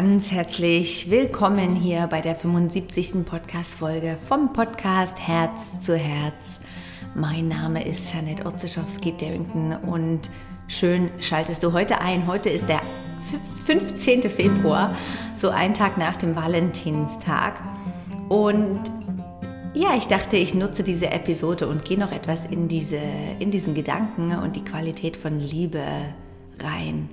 Ganz herzlich willkommen hier bei der 75. Podcast-Folge vom Podcast Herz zu Herz. Mein Name ist Janet Otzeschowski-Darrington und schön schaltest du heute ein. Heute ist der 15. Februar, so ein Tag nach dem Valentinstag. Und ja, ich dachte, ich nutze diese Episode und gehe noch etwas in, diese, in diesen Gedanken und die Qualität von Liebe rein.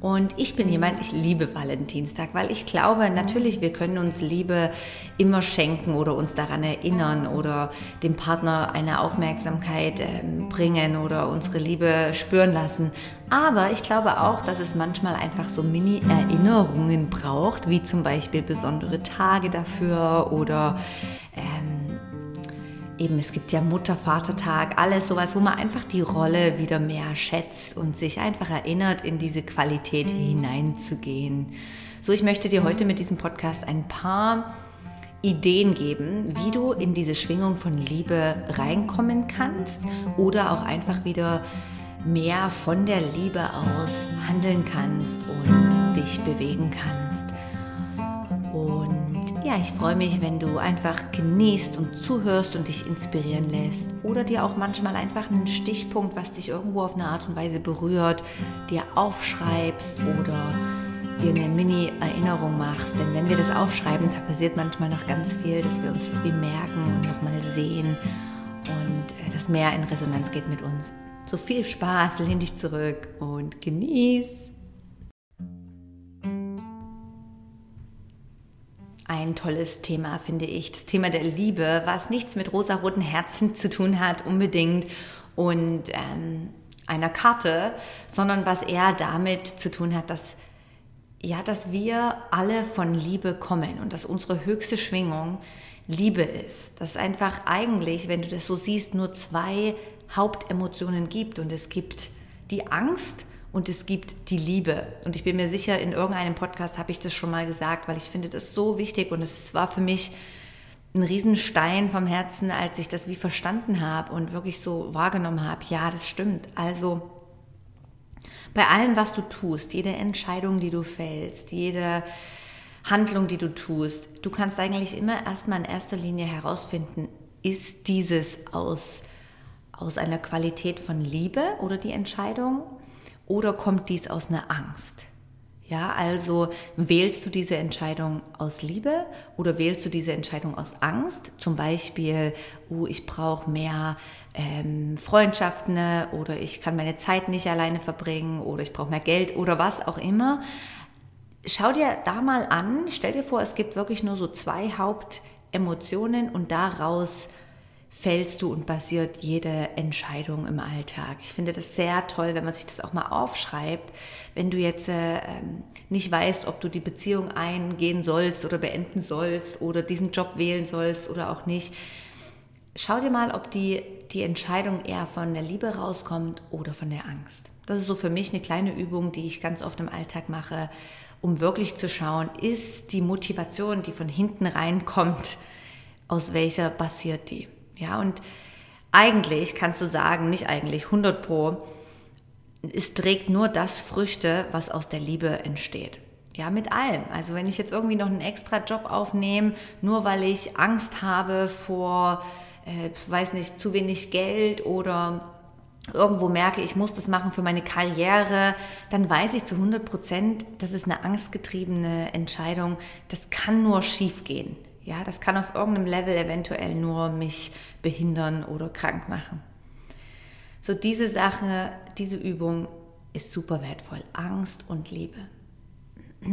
Und ich bin jemand, ich liebe Valentinstag, weil ich glaube, natürlich, wir können uns Liebe immer schenken oder uns daran erinnern oder dem Partner eine Aufmerksamkeit äh, bringen oder unsere Liebe spüren lassen. Aber ich glaube auch, dass es manchmal einfach so Mini-Erinnerungen braucht, wie zum Beispiel besondere Tage dafür oder ähm, eben, es gibt ja Mutter, Vatertag, alles sowas, wo man einfach die Rolle wieder mehr schätzt und sich einfach erinnert, in diese Qualität hineinzugehen. So, ich möchte dir heute mit diesem Podcast ein paar Ideen geben, wie du in diese Schwingung von Liebe reinkommen kannst oder auch einfach wieder mehr von der Liebe aus handeln kannst und dich bewegen kannst. Und ja, ich freue mich, wenn du einfach genießt und zuhörst und dich inspirieren lässt oder dir auch manchmal einfach einen Stichpunkt, was dich irgendwo auf eine Art und Weise berührt, dir aufschreibst oder dir eine Mini-Erinnerung machst. Denn wenn wir das aufschreiben, da passiert manchmal noch ganz viel, dass wir uns das wie merken und nochmal sehen und äh, das mehr in Resonanz geht mit uns. So viel Spaß, lehn dich zurück und genieß. Ein tolles Thema, finde ich. Das Thema der Liebe, was nichts mit rosaroten Herzen zu tun hat, unbedingt, und ähm, einer Karte, sondern was eher damit zu tun hat, dass, ja, dass wir alle von Liebe kommen und dass unsere höchste Schwingung Liebe ist. Dass einfach eigentlich, wenn du das so siehst, nur zwei Hauptemotionen gibt und es gibt die Angst und es gibt die Liebe. Und ich bin mir sicher, in irgendeinem Podcast habe ich das schon mal gesagt, weil ich finde das so wichtig und es war für mich ein Riesenstein vom Herzen, als ich das wie verstanden habe und wirklich so wahrgenommen habe, ja, das stimmt. Also bei allem, was du tust, jede Entscheidung, die du fällst, jede Handlung, die du tust, du kannst eigentlich immer erstmal in erster Linie herausfinden, ist dieses aus, aus einer Qualität von Liebe oder die Entscheidung oder kommt dies aus einer Angst? Ja, also wählst du diese Entscheidung aus Liebe oder wählst du diese Entscheidung aus Angst? Zum Beispiel, oh, ich brauche mehr ähm, Freundschaften oder ich kann meine Zeit nicht alleine verbringen oder ich brauche mehr Geld oder was auch immer. Schau dir da mal an, stell dir vor, es gibt wirklich nur so zwei Hauptemotionen und daraus fällst du und basiert jede Entscheidung im Alltag. Ich finde das sehr toll, wenn man sich das auch mal aufschreibt. Wenn du jetzt äh, ähm, nicht weißt, ob du die Beziehung eingehen sollst oder beenden sollst oder diesen Job wählen sollst oder auch nicht, schau dir mal, ob die, die Entscheidung eher von der Liebe rauskommt oder von der Angst. Das ist so für mich eine kleine Übung, die ich ganz oft im Alltag mache, um wirklich zu schauen, ist die Motivation, die von hinten reinkommt, aus welcher basiert die? Ja, und eigentlich kannst du sagen, nicht eigentlich, 100 Pro, es trägt nur das Früchte, was aus der Liebe entsteht. Ja, mit allem. Also wenn ich jetzt irgendwie noch einen extra Job aufnehme, nur weil ich Angst habe vor, äh, weiß nicht, zu wenig Geld oder irgendwo merke, ich muss das machen für meine Karriere, dann weiß ich zu 100 Prozent, das ist eine angstgetriebene Entscheidung. Das kann nur schief gehen. Ja, das kann auf irgendeinem Level eventuell nur mich behindern oder krank machen. So diese Sache, diese Übung ist super wertvoll. Angst und Liebe.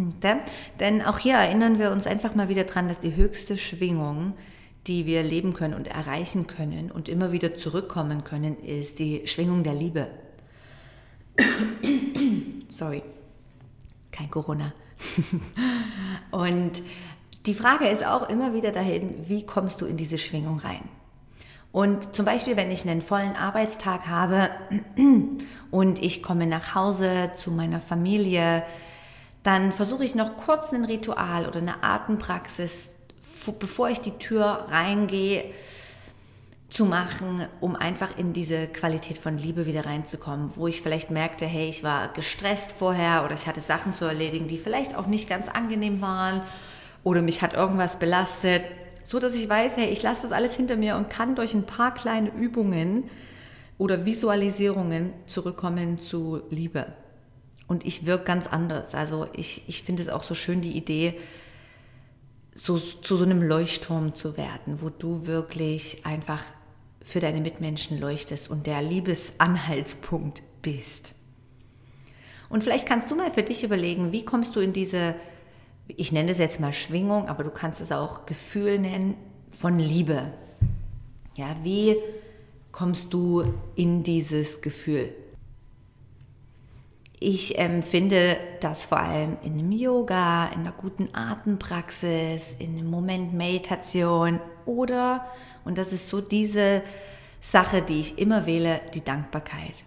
Denn auch hier erinnern wir uns einfach mal wieder dran, dass die höchste Schwingung, die wir leben können und erreichen können und immer wieder zurückkommen können, ist die Schwingung der Liebe. Sorry, kein Corona. und die Frage ist auch immer wieder dahin, wie kommst du in diese Schwingung rein? Und zum Beispiel, wenn ich einen vollen Arbeitstag habe und ich komme nach Hause zu meiner Familie, dann versuche ich noch kurz ein Ritual oder eine Atempraxis, bevor ich die Tür reingehe, zu machen, um einfach in diese Qualität von Liebe wieder reinzukommen, wo ich vielleicht merkte, hey, ich war gestresst vorher oder ich hatte Sachen zu erledigen, die vielleicht auch nicht ganz angenehm waren oder mich hat irgendwas belastet, so dass ich weiß, hey, ich lasse das alles hinter mir und kann durch ein paar kleine Übungen oder Visualisierungen zurückkommen zu Liebe. Und ich wirke ganz anders. Also ich, ich finde es auch so schön, die Idee, so, zu so einem Leuchtturm zu werden, wo du wirklich einfach für deine Mitmenschen leuchtest und der Liebesanhaltspunkt bist. Und vielleicht kannst du mal für dich überlegen, wie kommst du in diese, ich nenne es jetzt mal Schwingung, aber du kannst es auch Gefühl nennen, von Liebe. Ja, wie kommst du in dieses Gefühl? Ich empfinde das vor allem in einem Yoga, in einer guten Atempraxis, in einem Moment Meditation oder und das ist so diese Sache, die ich immer wähle, die Dankbarkeit.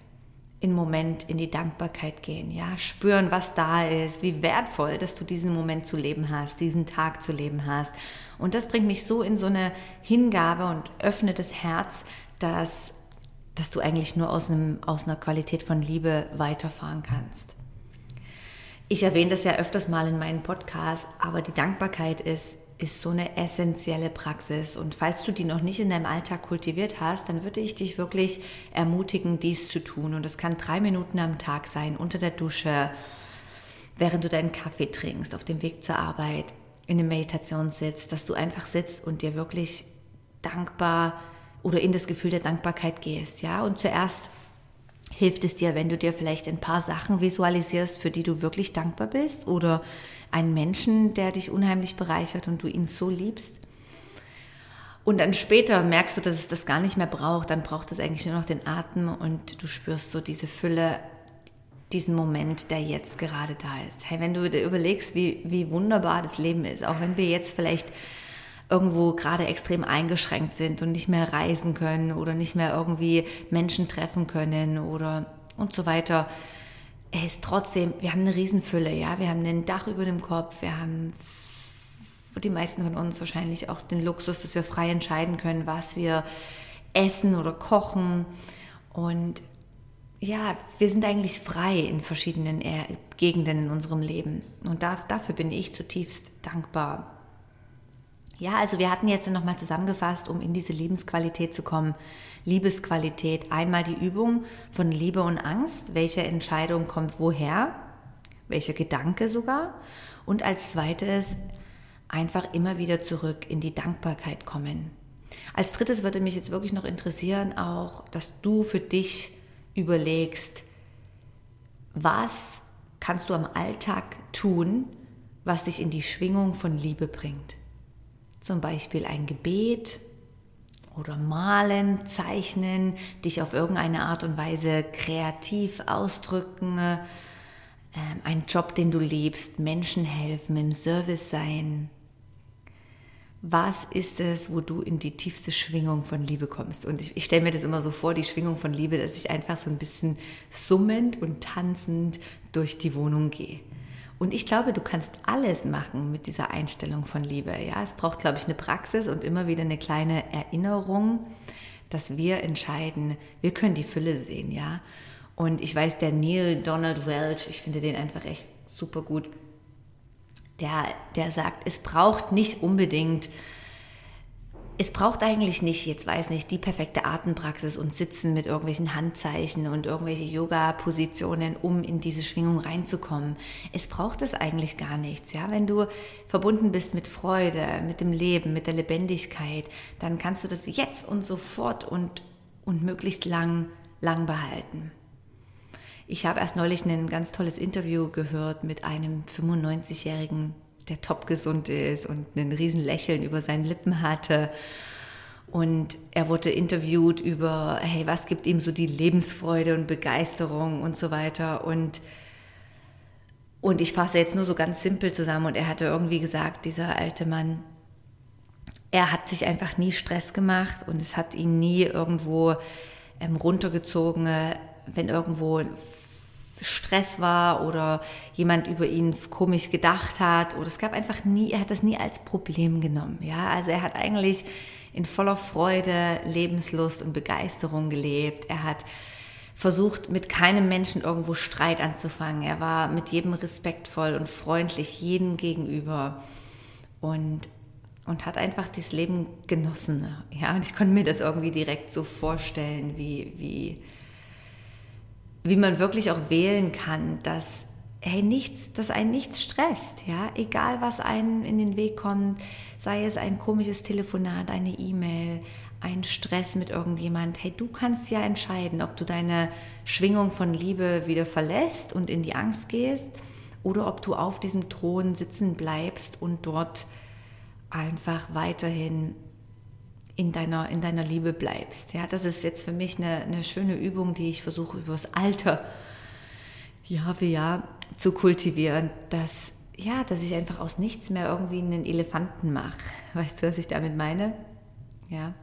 Im Moment in die Dankbarkeit gehen, ja, spüren, was da ist, wie wertvoll, dass du diesen Moment zu leben hast, diesen Tag zu leben hast. Und das bringt mich so in so eine Hingabe und öffnet das Herz, dass, dass du eigentlich nur aus, einem, aus einer Qualität von Liebe weiterfahren kannst. Ich erwähne das ja öfters mal in meinen Podcasts, aber die Dankbarkeit ist ist so eine essentielle Praxis. Und falls du die noch nicht in deinem Alltag kultiviert hast, dann würde ich dich wirklich ermutigen, dies zu tun. Und es kann drei Minuten am Tag sein, unter der Dusche, während du deinen Kaffee trinkst, auf dem Weg zur Arbeit, in der Meditation sitzt, dass du einfach sitzt und dir wirklich dankbar oder in das Gefühl der Dankbarkeit gehst. Ja, und zuerst hilft es dir, wenn du dir vielleicht ein paar Sachen visualisierst, für die du wirklich dankbar bist oder einen Menschen, der dich unheimlich bereichert und du ihn so liebst. Und dann später merkst du, dass es das gar nicht mehr braucht. Dann braucht es eigentlich nur noch den Atem und du spürst so diese Fülle, diesen Moment, der jetzt gerade da ist. Hey, wenn du dir überlegst, wie, wie wunderbar das Leben ist, auch wenn wir jetzt vielleicht irgendwo gerade extrem eingeschränkt sind und nicht mehr reisen können oder nicht mehr irgendwie Menschen treffen können oder und so weiter. Er ist trotzdem, wir haben eine Riesenfülle, ja, wir haben ein Dach über dem Kopf, wir haben die meisten von uns wahrscheinlich auch den Luxus, dass wir frei entscheiden können, was wir essen oder kochen. Und ja, wir sind eigentlich frei in verschiedenen Gegenden in unserem Leben. Und dafür bin ich zutiefst dankbar. Ja, also wir hatten jetzt nochmal zusammengefasst, um in diese Lebensqualität zu kommen. Liebesqualität. Einmal die Übung von Liebe und Angst. Welche Entscheidung kommt woher? Welcher Gedanke sogar? Und als zweites einfach immer wieder zurück in die Dankbarkeit kommen. Als drittes würde mich jetzt wirklich noch interessieren, auch, dass du für dich überlegst, was kannst du am Alltag tun, was dich in die Schwingung von Liebe bringt zum Beispiel ein Gebet oder malen, zeichnen, dich auf irgendeine Art und Weise kreativ ausdrücken, ähm, ein Job, den du liebst, Menschen helfen, im Service sein. Was ist es, wo du in die tiefste Schwingung von Liebe kommst? Und ich, ich stelle mir das immer so vor, die Schwingung von Liebe, dass ich einfach so ein bisschen summend und tanzend durch die Wohnung gehe. Und ich glaube, du kannst alles machen mit dieser Einstellung von Liebe. Ja, es braucht, glaube ich, eine Praxis und immer wieder eine kleine Erinnerung, dass wir entscheiden, wir können die Fülle sehen, ja. Und ich weiß, der Neil Donald Welch, ich finde den einfach echt super gut, der, der sagt, es braucht nicht unbedingt es braucht eigentlich nicht, jetzt weiß nicht, die perfekte Atempraxis und Sitzen mit irgendwelchen Handzeichen und irgendwelche Yoga-Positionen, um in diese Schwingung reinzukommen. Es braucht es eigentlich gar nichts, ja. Wenn du verbunden bist mit Freude, mit dem Leben, mit der Lebendigkeit, dann kannst du das jetzt und sofort und, und möglichst lang, lang behalten. Ich habe erst neulich ein ganz tolles Interview gehört mit einem 95-jährigen der top gesund ist und ein riesen Lächeln über seinen Lippen hatte. Und er wurde interviewt über, hey, was gibt ihm so die Lebensfreude und Begeisterung und so weiter. Und, und ich fasse jetzt nur so ganz simpel zusammen. Und er hatte irgendwie gesagt, dieser alte Mann, er hat sich einfach nie Stress gemacht und es hat ihn nie irgendwo ähm, runtergezogen, wenn irgendwo Stress war oder jemand über ihn komisch gedacht hat oder es gab einfach nie, er hat das nie als Problem genommen. Ja, also er hat eigentlich in voller Freude, Lebenslust und Begeisterung gelebt. Er hat versucht, mit keinem Menschen irgendwo Streit anzufangen. Er war mit jedem respektvoll und freundlich, jedem gegenüber und, und hat einfach das Leben genossen. Ja, und ich konnte mir das irgendwie direkt so vorstellen, wie, wie, wie man wirklich auch wählen kann, dass hey, nichts, dass einen nichts stresst, ja, egal was einem in den Weg kommt, sei es ein komisches Telefonat, eine E-Mail, ein Stress mit irgendjemand, hey, du kannst ja entscheiden, ob du deine Schwingung von Liebe wieder verlässt und in die Angst gehst oder ob du auf diesem Thron sitzen bleibst und dort einfach weiterhin in deiner, in deiner Liebe bleibst. Ja, das ist jetzt für mich eine, eine schöne Übung, die ich versuche übers Alter Jahr für Jahr zu kultivieren, dass, ja, dass ich einfach aus nichts mehr irgendwie einen Elefanten mache. Weißt du, was ich damit meine? Ja.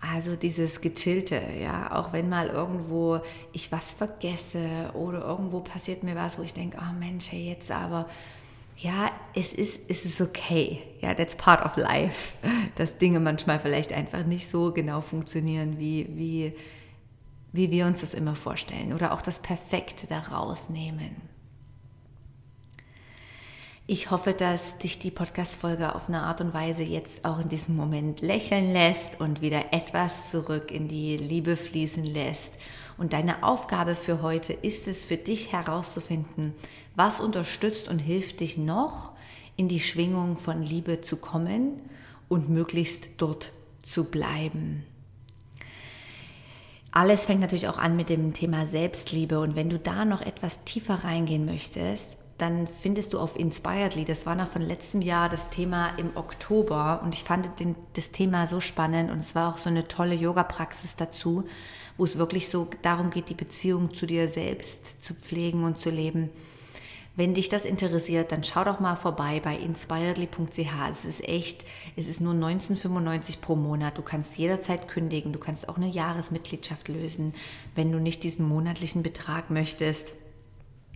Also dieses Gechillte, ja, auch wenn mal irgendwo ich was vergesse oder irgendwo passiert mir was, wo ich denke, oh Mensch, hey, jetzt aber, ja, es ist, es ist okay. Ja, that's part of life. Dass Dinge manchmal vielleicht einfach nicht so genau funktionieren, wie, wie, wie wir uns das immer vorstellen. Oder auch das Perfekte daraus nehmen. Ich hoffe, dass dich die Podcast-Folge auf eine Art und Weise jetzt auch in diesem Moment lächeln lässt und wieder etwas zurück in die Liebe fließen lässt. Und deine Aufgabe für heute ist es, für dich herauszufinden, was unterstützt und hilft dich noch, in die Schwingung von Liebe zu kommen und möglichst dort zu bleiben. Alles fängt natürlich auch an mit dem Thema Selbstliebe. Und wenn du da noch etwas tiefer reingehen möchtest, dann findest du auf Inspiredly, das war noch von letztem Jahr das Thema im Oktober und ich fand den, das Thema so spannend und es war auch so eine tolle Yoga-Praxis dazu, wo es wirklich so darum geht, die Beziehung zu dir selbst zu pflegen und zu leben. Wenn dich das interessiert, dann schau doch mal vorbei bei inspiredly.ch. Es ist echt, es ist nur 1995 pro Monat. Du kannst jederzeit kündigen. Du kannst auch eine Jahresmitgliedschaft lösen, wenn du nicht diesen monatlichen Betrag möchtest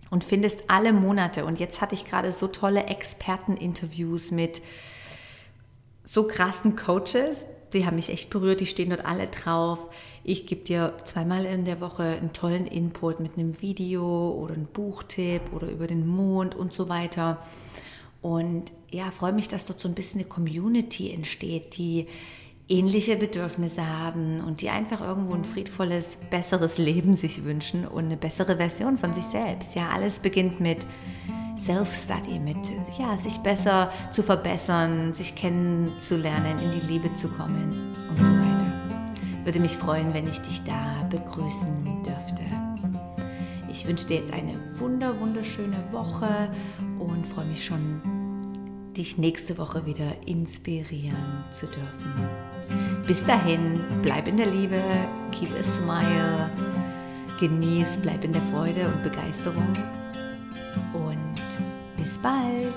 und findest alle Monate. Und jetzt hatte ich gerade so tolle Experteninterviews mit so krassen Coaches. Die haben mich echt berührt, die stehen dort alle drauf. Ich gebe dir zweimal in der Woche einen tollen Input mit einem Video oder einem Buchtipp oder über den Mond und so weiter. Und ja, freue mich, dass dort so ein bisschen eine Community entsteht, die ähnliche Bedürfnisse haben und die einfach irgendwo ein friedvolles, besseres Leben sich wünschen und eine bessere Version von sich selbst. Ja, alles beginnt mit Self-Study, mit ja, sich besser zu verbessern, sich kennenzulernen, in die Liebe zu kommen und so weiter. Würde mich freuen, wenn ich dich da begrüßen dürfte. Ich wünsche dir jetzt eine wunder wunderschöne Woche und freue mich schon, dich nächste Woche wieder inspirieren zu dürfen. Bis dahin, bleib in der Liebe, keep a smile, genieß, bleib in der Freude und Begeisterung und bis bald.